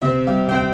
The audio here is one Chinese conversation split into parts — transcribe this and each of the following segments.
各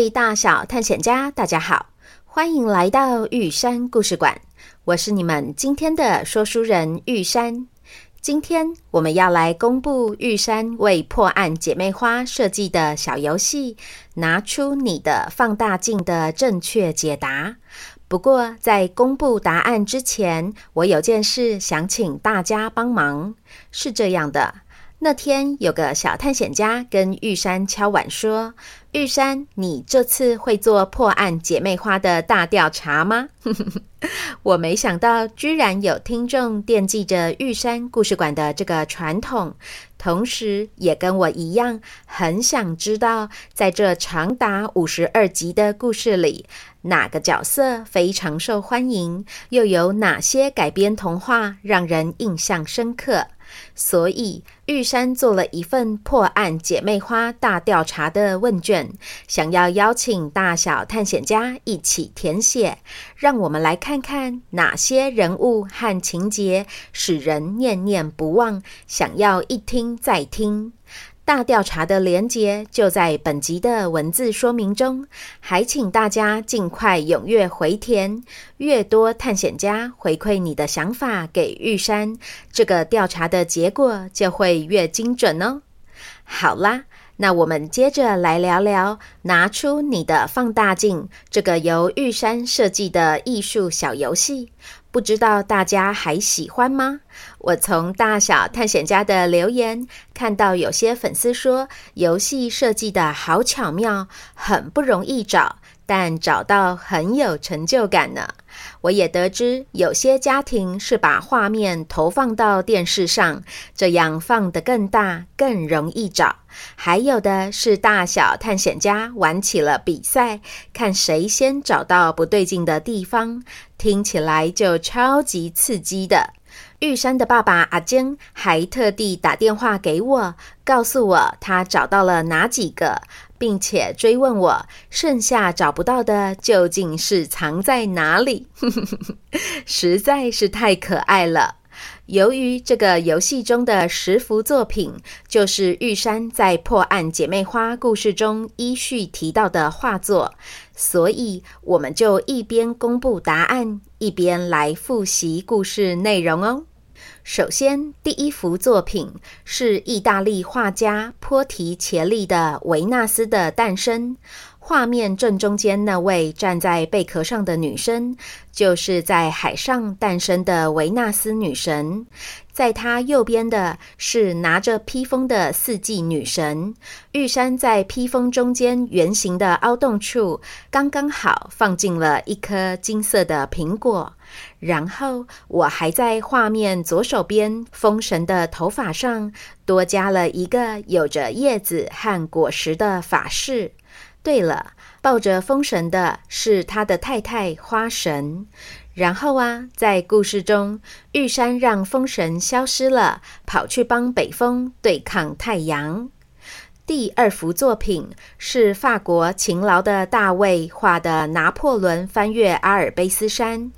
位大小探险家，大家好，欢迎来到玉山故事馆。我是你们今天的说书人玉山。今天我们要来公布玉山为破案姐妹花设计的小游戏，拿出你的放大镜的正确解答。不过在公布答案之前，我有件事想请大家帮忙。是这样的。那天有个小探险家跟玉山敲碗说：“玉山，你这次会做破案姐妹花的大调查吗？” 我没想到，居然有听众惦记着玉山故事馆的这个传统，同时也跟我一样，很想知道，在这长达五十二集的故事里，哪个角色非常受欢迎，又有哪些改编童话让人印象深刻。所以，玉山做了一份破案姐妹花大调查的问卷，想要邀请大小探险家一起填写，让我们来看看哪些人物和情节使人念念不忘，想要一听再听。大调查的连接就在本集的文字说明中，还请大家尽快踊跃回填，越多探险家回馈你的想法给玉山，这个调查的结果就会越精准哦。好啦，那我们接着来聊聊拿出你的放大镜这个由玉山设计的艺术小游戏。不知道大家还喜欢吗？我从大小探险家的留言看到，有些粉丝说游戏设计得好巧妙，很不容易找，但找到很有成就感呢。我也得知，有些家庭是把画面投放到电视上，这样放得更大，更容易找。还有的是大小探险家玩起了比赛，看谁先找到不对劲的地方，听起来就超级刺激的。玉山的爸爸阿坚还特地打电话给我，告诉我他找到了哪几个，并且追问我剩下找不到的究竟是藏在哪里，实在是太可爱了。由于这个游戏中的十幅作品就是玉山在破案姐妹花故事中依序提到的画作，所以我们就一边公布答案，一边来复习故事内容哦。首先，第一幅作品是意大利画家波提切利的《维纳斯的诞生》。画面正中间那位站在贝壳上的女生，就是在海上诞生的维纳斯女神。在她右边的是拿着披风的四季女神。玉山在披风中间圆形的凹洞处，刚刚好放进了一颗金色的苹果。然后我还在画面左手边风神的头发上多加了一个有着叶子和果实的法式。对了，抱着风神的是他的太太花神。然后啊，在故事中，玉山让风神消失了，跑去帮北风对抗太阳。第二幅作品是法国勤劳的大卫画的拿破仑翻越阿尔卑斯山。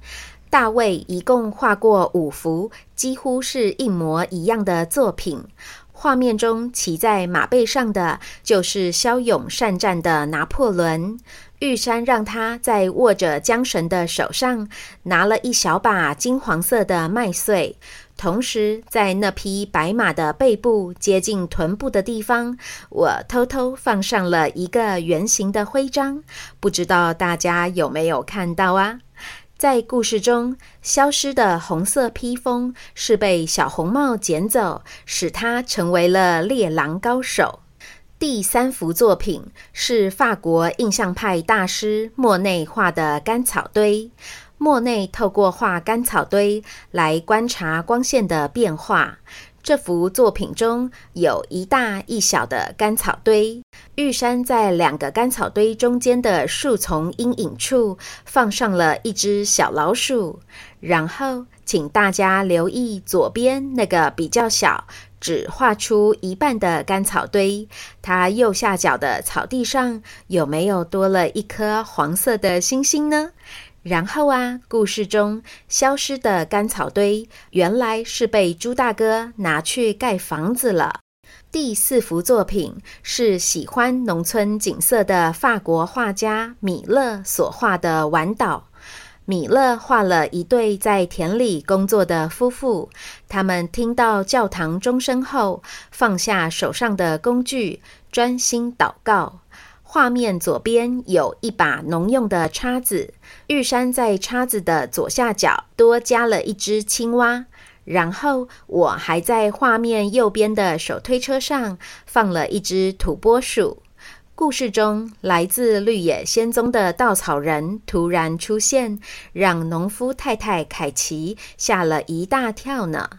大卫一共画过五幅，几乎是一模一样的作品。画面中骑在马背上的就是骁勇善战的拿破仑。玉山让他在握着缰绳的手上拿了一小把金黄色的麦穗，同时在那匹白马的背部接近臀部的地方，我偷偷放上了一个圆形的徽章，不知道大家有没有看到啊？在故事中，消失的红色披风是被小红帽捡走，使他成为了猎狼高手。第三幅作品是法国印象派大师莫内画的干草堆。莫内透过画干草堆来观察光线的变化。这幅作品中有一大一小的干草堆。玉山在两个干草堆中间的树丛阴影处放上了一只小老鼠。然后，请大家留意左边那个比较小。只画出一半的干草堆，它右下角的草地上有没有多了一颗黄色的星星呢？然后啊，故事中消失的干草堆原来是被猪大哥拿去盖房子了。第四幅作品是喜欢农村景色的法国画家米勒所画的晚岛。米勒画了一对在田里工作的夫妇，他们听到教堂钟声后，放下手上的工具，专心祷告。画面左边有一把农用的叉子，玉山在叉子的左下角多加了一只青蛙。然后我还在画面右边的手推车上放了一只土拨鼠。故事中，来自绿野仙踪的稻草人突然出现，让农夫太太凯奇吓了一大跳呢。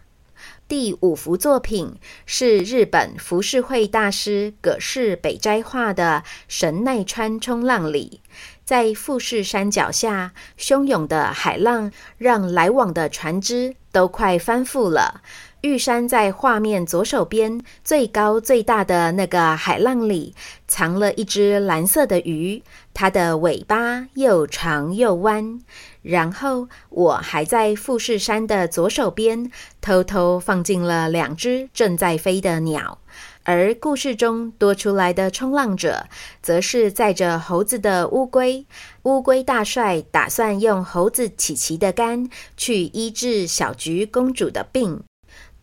第五幅作品是日本浮世绘大师葛饰北斋画的《神奈川冲浪里》。在富士山脚下，汹涌的海浪让来往的船只都快翻覆了。玉山在画面左手边最高最大的那个海浪里，藏了一只蓝色的鱼，它的尾巴又长又弯。然后我还在富士山的左手边偷偷放进了两只正在飞的鸟。而故事中多出来的冲浪者，则是载着猴子的乌龟。乌龟大帅打算用猴子琪琪的肝去医治小菊公主的病。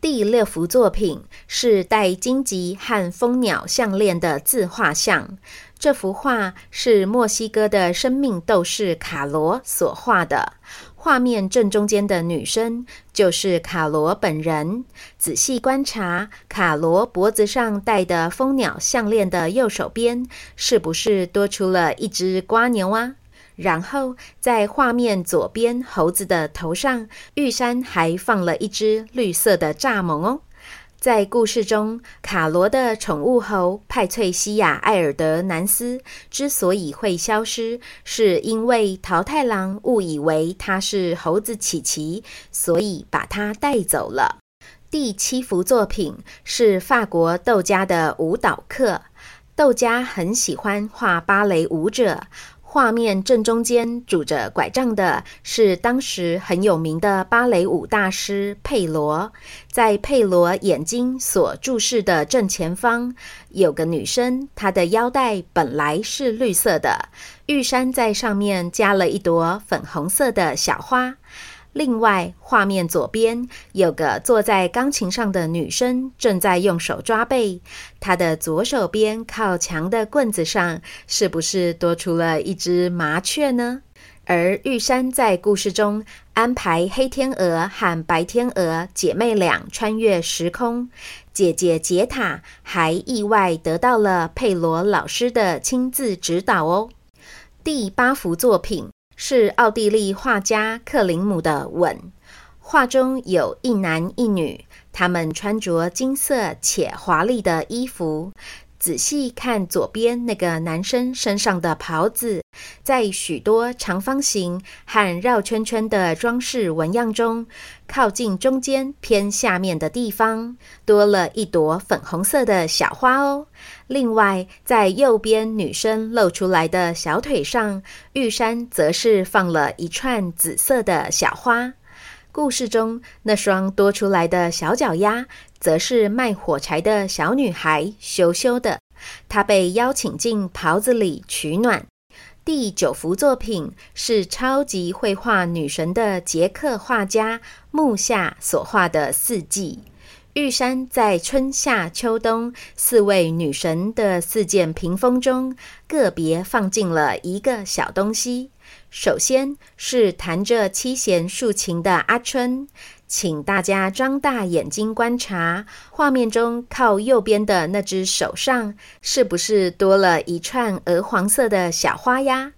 第六幅作品是戴荆棘和蜂鸟项链的自画像。这幅画是墨西哥的生命斗士卡罗所画的。画面正中间的女生就是卡罗本人。仔细观察，卡罗脖子上戴的蜂鸟项链的右手边，是不是多出了一只瓜牛啊？然后，在画面左边猴子的头上，玉山还放了一只绿色的蚱蜢哦。在故事中，卡罗的宠物猴派翠西亚·艾尔德南斯之所以会消失，是因为桃太郎误以为他是猴子琪琪，所以把他带走了。第七幅作品是法国豆家的舞蹈课。豆家很喜欢画芭蕾舞者。画面正中间拄着拐杖的是当时很有名的芭蕾舞大师佩罗，在佩罗眼睛所注视的正前方有个女生，她的腰带本来是绿色的，玉山在上面加了一朵粉红色的小花。另外，画面左边有个坐在钢琴上的女生，正在用手抓背。她的左手边靠墙的棍子上，是不是多出了一只麻雀呢？而玉山在故事中安排黑天鹅和白天鹅姐妹俩穿越时空，姐姐杰塔还意外得到了佩罗老师的亲自指导哦。第八幅作品。是奥地利画家克林姆的《吻》，画中有一男一女，他们穿着金色且华丽的衣服。仔细看左边那个男生身上的袍子，在许多长方形和绕圈圈的装饰纹样中，靠近中间偏下面的地方多了一朵粉红色的小花哦。另外，在右边女生露出来的小腿上，玉山则是放了一串紫色的小花。故事中那双多出来的小脚丫，则是卖火柴的小女孩羞羞的。她被邀请进袍子里取暖。第九幅作品是超级绘画女神的捷克画家木下所画的四季。玉山在春夏秋冬四位女神的四件屏风中，个别放进了一个小东西。首先是弹着七弦竖琴的阿春，请大家张大眼睛观察，画面中靠右边的那只手上，是不是多了一串鹅黄色的小花呀？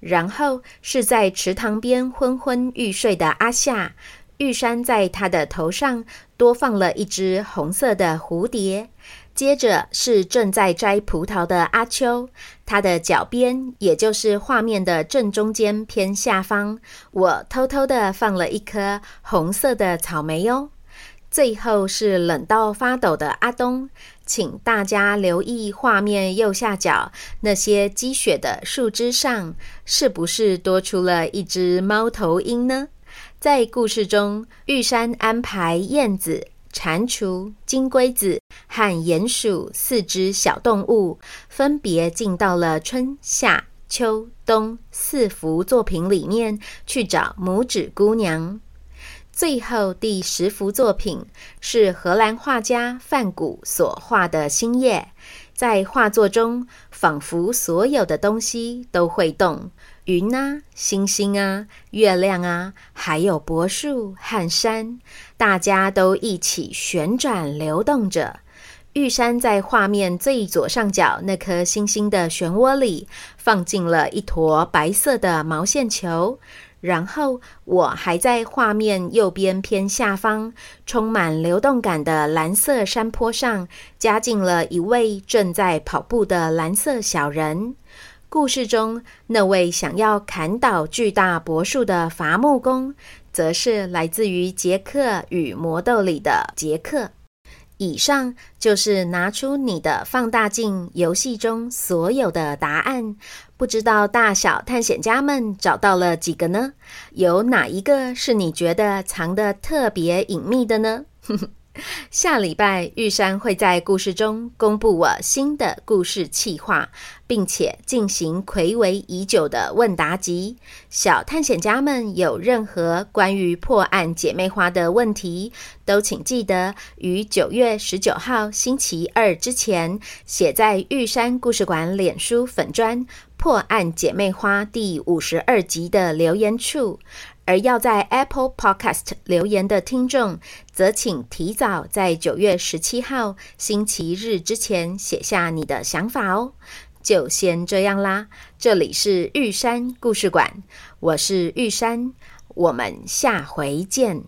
然后是在池塘边昏昏欲睡的阿夏。玉山在他的头上多放了一只红色的蝴蝶，接着是正在摘葡萄的阿秋，他的脚边，也就是画面的正中间偏下方，我偷偷的放了一颗红色的草莓哦。最后是冷到发抖的阿东，请大家留意画面右下角那些积雪的树枝上，是不是多出了一只猫头鹰呢？在故事中，玉山安排燕子、蟾蜍、金龟子和鼹鼠四只小动物，分别进到了春夏秋冬四幅作品里面去找拇指姑娘。最后第十幅作品是荷兰画家梵谷所画的星夜，在画作中，仿佛所有的东西都会动。云啊，星星啊，月亮啊，还有柏树和山，大家都一起旋转流动着。玉山在画面最左上角那颗星星的漩涡里，放进了一坨白色的毛线球。然后我还在画面右边偏下方，充满流动感的蓝色山坡上，加进了一位正在跑步的蓝色小人。故事中那位想要砍倒巨大柏树的伐木工，则是来自于杰克与魔豆里的杰克。以上就是拿出你的放大镜游戏中所有的答案，不知道大小探险家们找到了几个呢？有哪一个是你觉得藏得特别隐秘的呢？哼 哼下礼拜玉山会在故事中公布我新的故事企划，并且进行睽违已久的问答集。小探险家们有任何关于破案姐妹花的问题，都请记得于九月十九号星期二之前写在玉山故事馆脸书粉专破案姐妹花第五十二集的留言处。而要在 Apple Podcast 留言的听众，则请提早在九月十七号星期日之前写下你的想法哦。就先这样啦，这里是玉山故事馆，我是玉山，我们下回见。